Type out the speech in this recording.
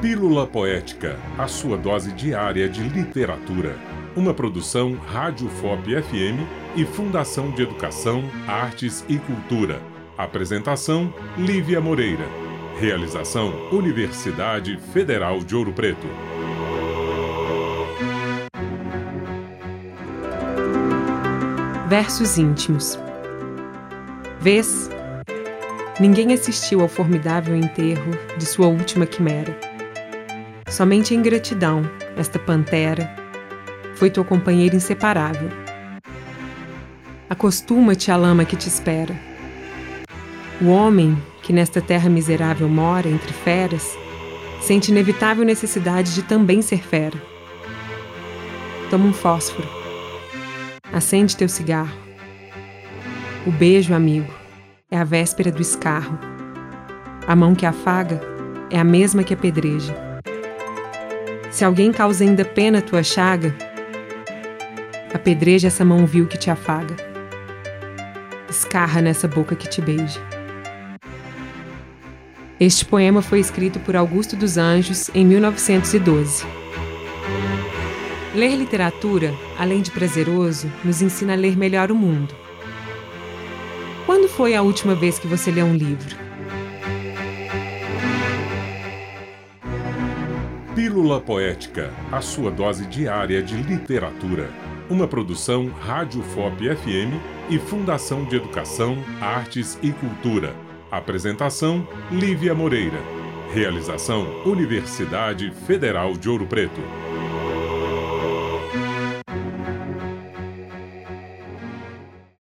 Pílula Poética, a sua dose diária de literatura. Uma produção Rádio FOP FM e Fundação de Educação, Artes e Cultura. Apresentação: Lívia Moreira. Realização: Universidade Federal de Ouro Preto. Versos íntimos. Vês? Ninguém assistiu ao formidável enterro de sua última quimera. Somente a ingratidão, esta pantera, foi tua companheira inseparável. Acostuma-te à lama que te espera. O homem que nesta terra miserável mora entre feras sente inevitável necessidade de também ser fera. Toma um fósforo. Acende teu cigarro. O beijo, amigo, é a véspera do escarro. A mão que afaga é a mesma que apedreja. Se alguém causa ainda pena tua chaga, apedreja essa mão vil que te afaga. Escarra nessa boca que te beija. Este poema foi escrito por Augusto dos Anjos em 1912. Ler literatura, além de prazeroso, nos ensina a ler melhor o mundo. Quando foi a última vez que você leu um livro? Pílula Poética, a sua dose diária de literatura. Uma produção Rádio FOP FM e Fundação de Educação, Artes e Cultura. Apresentação: Lívia Moreira. Realização: Universidade Federal de Ouro Preto.